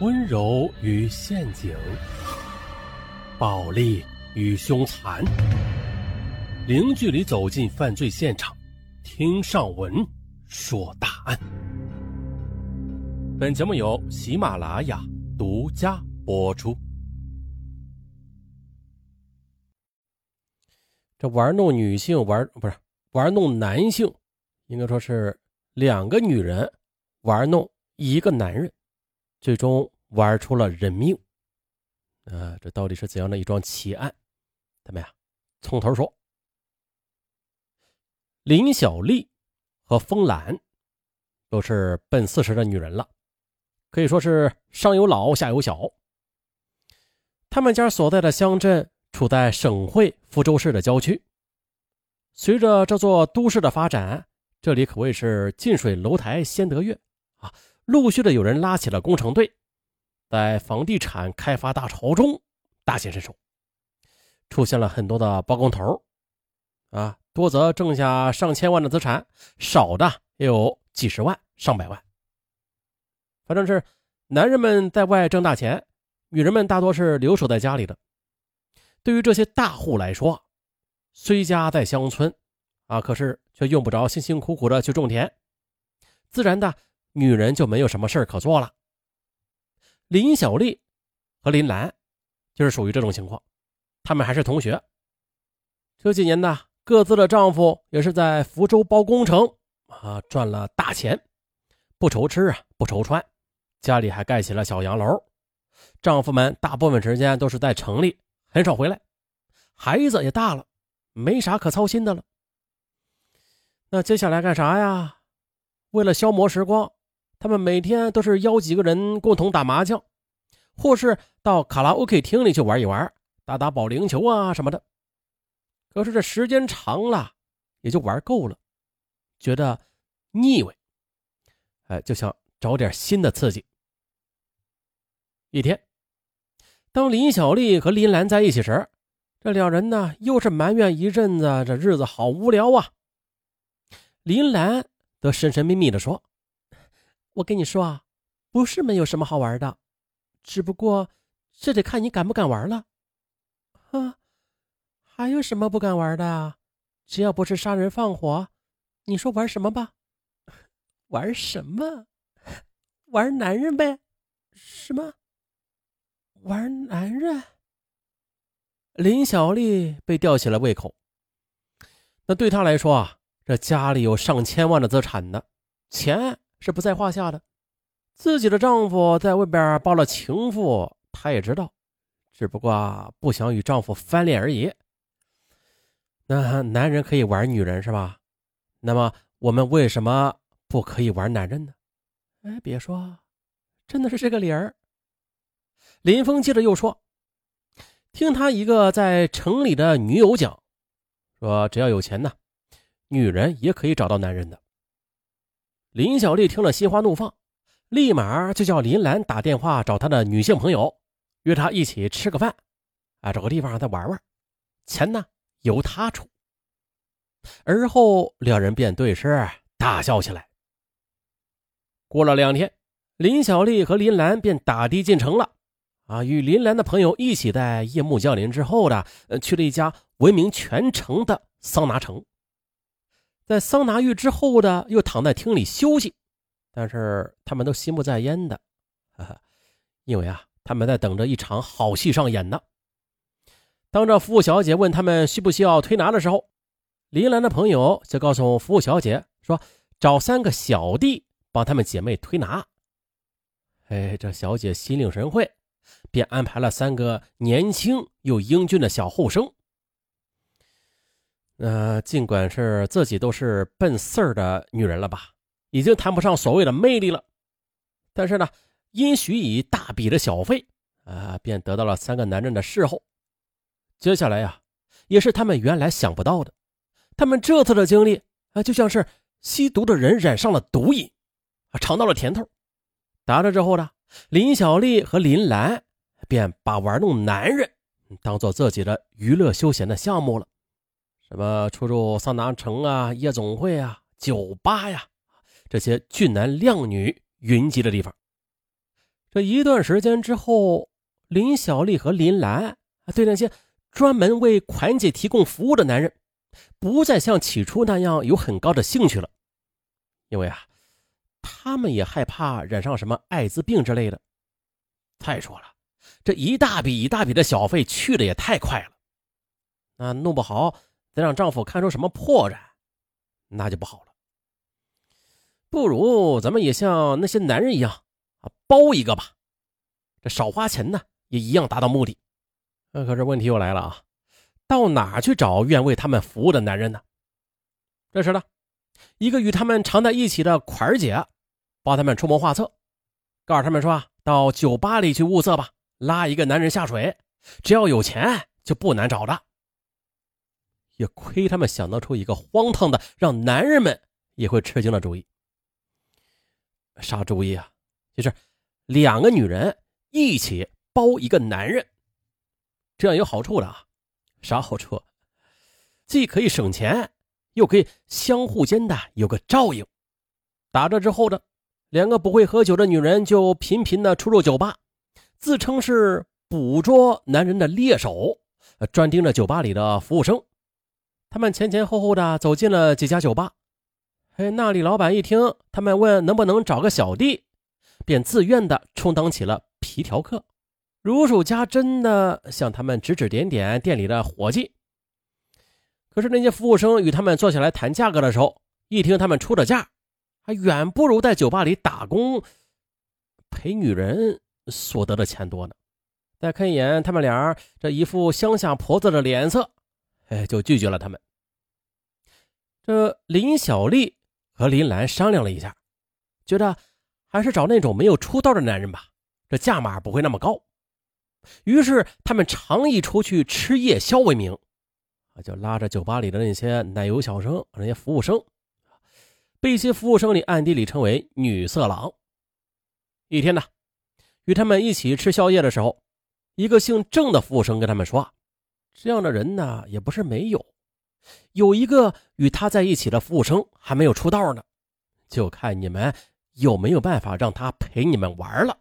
温柔与陷阱，暴力与凶残，零距离走进犯罪现场，听上文说大案。本节目由喜马拉雅独家播出。这玩弄女性玩不是玩弄男性，应该说是两个女人玩弄一个男人。最终玩出了人命，啊，这到底是怎样的一桩奇案？咱们呀，从头说。林小丽和风兰都是奔四十的女人了，可以说是上有老下有小。他们家所在的乡镇处在省会福州市的郊区，随着这座都市的发展，这里可谓是近水楼台先得月。陆续的有人拉起了工程队，在房地产开发大潮中大显身手，出现了很多的包工头啊，多则挣下上千万的资产，少的也有几十万、上百万。反正是男人们在外挣大钱，女人们大多是留守在家里的。对于这些大户来说，虽家在乡村啊，可是却用不着辛辛苦苦的去种田，自然的。女人就没有什么事可做了。林小丽和林兰就是属于这种情况，她们还是同学。这几年呢，各自的丈夫也是在福州包工程啊，赚了大钱，不愁吃啊，不愁穿，家里还盖起了小洋楼。丈夫们大部分时间都是在城里，很少回来，孩子也大了，没啥可操心的了。那接下来干啥呀？为了消磨时光。他们每天都是邀几个人共同打麻将，或是到卡拉 OK 厅里去玩一玩，打打保龄球啊什么的。可是这时间长了，也就玩够了，觉得腻味，哎，就想找点新的刺激。一天，当林小丽和林兰在一起时，这两人呢又是埋怨一阵子，这日子好无聊啊。林兰则神神秘秘地说。我跟你说啊，不是没有什么好玩的，只不过这得看你敢不敢玩了。啊，还有什么不敢玩的啊？只要不是杀人放火，你说玩什么吧？玩什么？玩男人呗？什么？玩男人？林小丽被吊起了胃口。那对她来说啊，这家里有上千万的资产呢，钱。是不在话下的，自己的丈夫在外边抱了情妇，她也知道，只不过不想与丈夫翻脸而已。那男人可以玩女人是吧？那么我们为什么不可以玩男人呢？哎，别说，真的是这个理儿。林峰接着又说：“听他一个在城里的女友讲，说只要有钱呢，女人也可以找到男人的。”林小丽听了，心花怒放，立马就叫林兰打电话找她的女性朋友，约她一起吃个饭，啊，找个地方让她玩玩，钱呢由她出。而后两人便对视大笑起来。过了两天，林小丽和林兰便打的进城了，啊，与林兰的朋友一起在夜幕降临之后的，呃，去了一家闻名全城的桑拿城。在桑拿浴之后的，又躺在厅里休息，但是他们都心不在焉的，因为啊，他们在等着一场好戏上演呢。当这服务小姐问他们需不需要推拿的时候，林兰的朋友就告诉服务小姐说：“找三个小弟帮他们姐妹推拿。”哎，这小姐心领神会，便安排了三个年轻又英俊的小后生。呃，尽管是自己都是奔四儿的女人了吧，已经谈不上所谓的魅力了，但是呢，因许以大笔的小费，啊，便得到了三个男人的侍候。接下来呀，也是他们原来想不到的，他们这次的经历啊，就像是吸毒的人染上了毒瘾，啊，尝到了甜头。打这之后呢，林小丽和林兰便把玩弄男人当做自己的娱乐休闲的项目了。什么出入桑拿城啊、夜总会啊、酒吧呀，这些俊男靓女云集的地方。这一段时间之后，林小丽和林兰对那些专门为款姐提供服务的男人，不再像起初那样有很高的兴趣了，因为啊，他们也害怕染上什么艾滋病之类的。再说了，这一大笔一大笔的小费去的也太快了，那弄不好再让丈夫看出什么破绽，那就不好了。不如咱们也像那些男人一样啊，包一个吧，这少花钱呢，也一样达到目的。那可是问题又来了啊，到哪去找愿为他们服务的男人呢？这时呢，一个与他们常在一起的款儿姐，帮他们出谋划策，告诉他们说啊，到酒吧里去物色吧，拉一个男人下水，只要有钱就不难找的。也亏他们想得出一个荒唐的，让男人们也会吃惊的主意。啥主意啊？就是两个女人一起包一个男人，这样有好处的啊。啥好处？既可以省钱，又可以相互间的有个照应。打这之后呢，两个不会喝酒的女人就频频的出入酒吧，自称是捕捉男人的猎手，专盯着酒吧里的服务生。他们前前后后的走进了几家酒吧。哎，那里老板一听他们问能不能找个小弟，便自愿的充当起了皮条客，如数家珍的向他们指指点点店里的伙计。可是那些服务生与他们坐下来谈价格的时候，一听他们出的价，还远不如在酒吧里打工陪女人所得的钱多呢。再看一眼他们俩这一副乡下婆子的脸色，哎，就拒绝了他们。这林小丽。和林兰商量了一下，觉得还是找那种没有出道的男人吧，这价码不会那么高。于是他们常以出去吃夜宵为名，啊，就拉着酒吧里的那些奶油小生、那些服务生，被一些服务生里暗地里称为“女色狼”。一天呢，与他们一起吃宵夜的时候，一个姓郑的服务生跟他们说：“这样的人呢，也不是没有。”有一个与他在一起的服务生还没有出道呢，就看你们有没有办法让他陪你们玩了。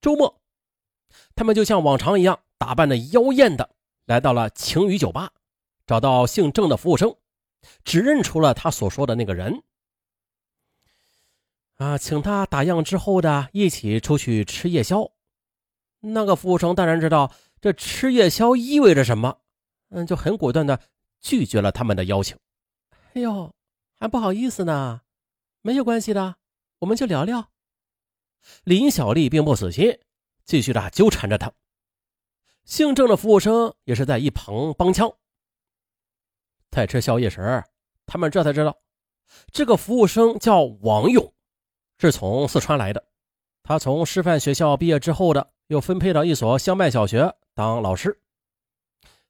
周末，他们就像往常一样打扮的妖艳的来到了晴雨酒吧，找到姓郑的服务生，指认出了他所说的那个人。啊，请他打烊之后的一起出去吃夜宵。那个服务生当然知道这吃夜宵意味着什么。嗯，就很果断的拒绝了他们的邀请。哎呦，还不好意思呢，没有关系的，我们就聊聊。林小丽并不死心，继续的纠缠着他。姓郑的服务生也是在一旁帮腔。在吃宵夜时，他们这才知道，这个服务生叫王勇，是从四川来的。他从师范学校毕业之后的，又分配到一所乡办小学当老师。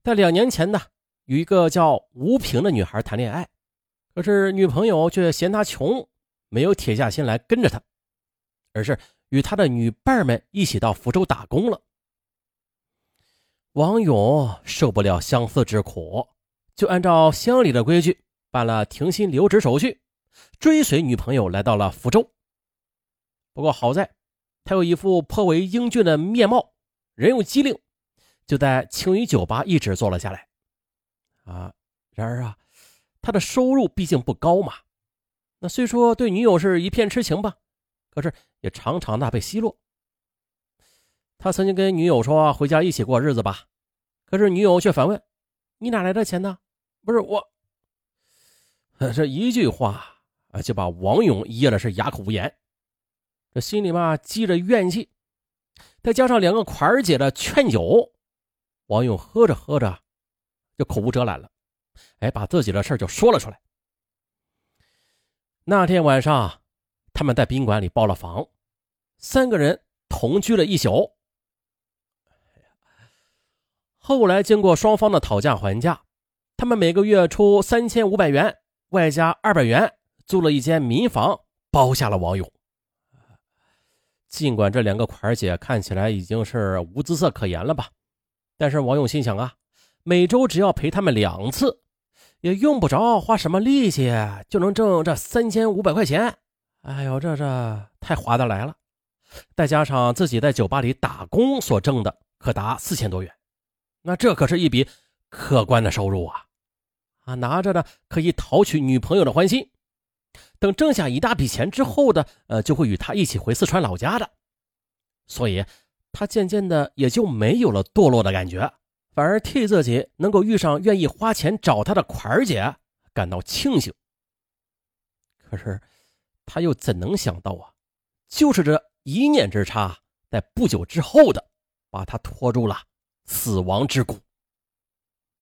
在两年前呢，与一个叫吴平的女孩谈恋爱，可是女朋友却嫌他穷，没有铁下心来跟着他，而是与他的女伴们一起到福州打工了。王勇受不了相思之苦，就按照乡里的规矩办了停薪留职手续，追随女朋友来到了福州。不过好在，他有一副颇为英俊的面貌，人又机灵。就在青鱼酒吧一直坐了下来，啊，然而啊，他的收入毕竟不高嘛。那虽说对女友是一片痴情吧，可是也常常的被奚落。他曾经跟女友说回家一起过日子吧，可是女友却反问：“你哪来的钱呢？”不是我，这一句话啊，就把王勇噎的是哑口无言。这心里嘛积着怨气，再加上两个款儿姐的劝酒。王勇喝着喝着，就口无遮拦了，哎，把自己的事就说了出来。那天晚上，他们在宾馆里包了房，三个人同居了一宿。后来经过双方的讨价还价，他们每个月出三千五百元，外加二百元，租了一间民房，包下了王勇。尽管这两个款儿姐看起来已经是无姿色可言了吧。但是王勇心想啊，每周只要陪他们两次，也用不着花什么力气，就能挣这三千五百块钱。哎呦，这这太划得来了！再加上自己在酒吧里打工所挣的，可达四千多元。那这可是一笔可观的收入啊！啊，拿着呢可以讨取女朋友的欢心。等挣下一大笔钱之后的，呃，就会与他一起回四川老家的。所以，他渐渐的也就没有了堕落的感觉，反而替自己能够遇上愿意花钱找他的款儿姐感到庆幸。可是，他又怎能想到啊？就是这一念之差，在不久之后的，把他拖入了死亡之谷。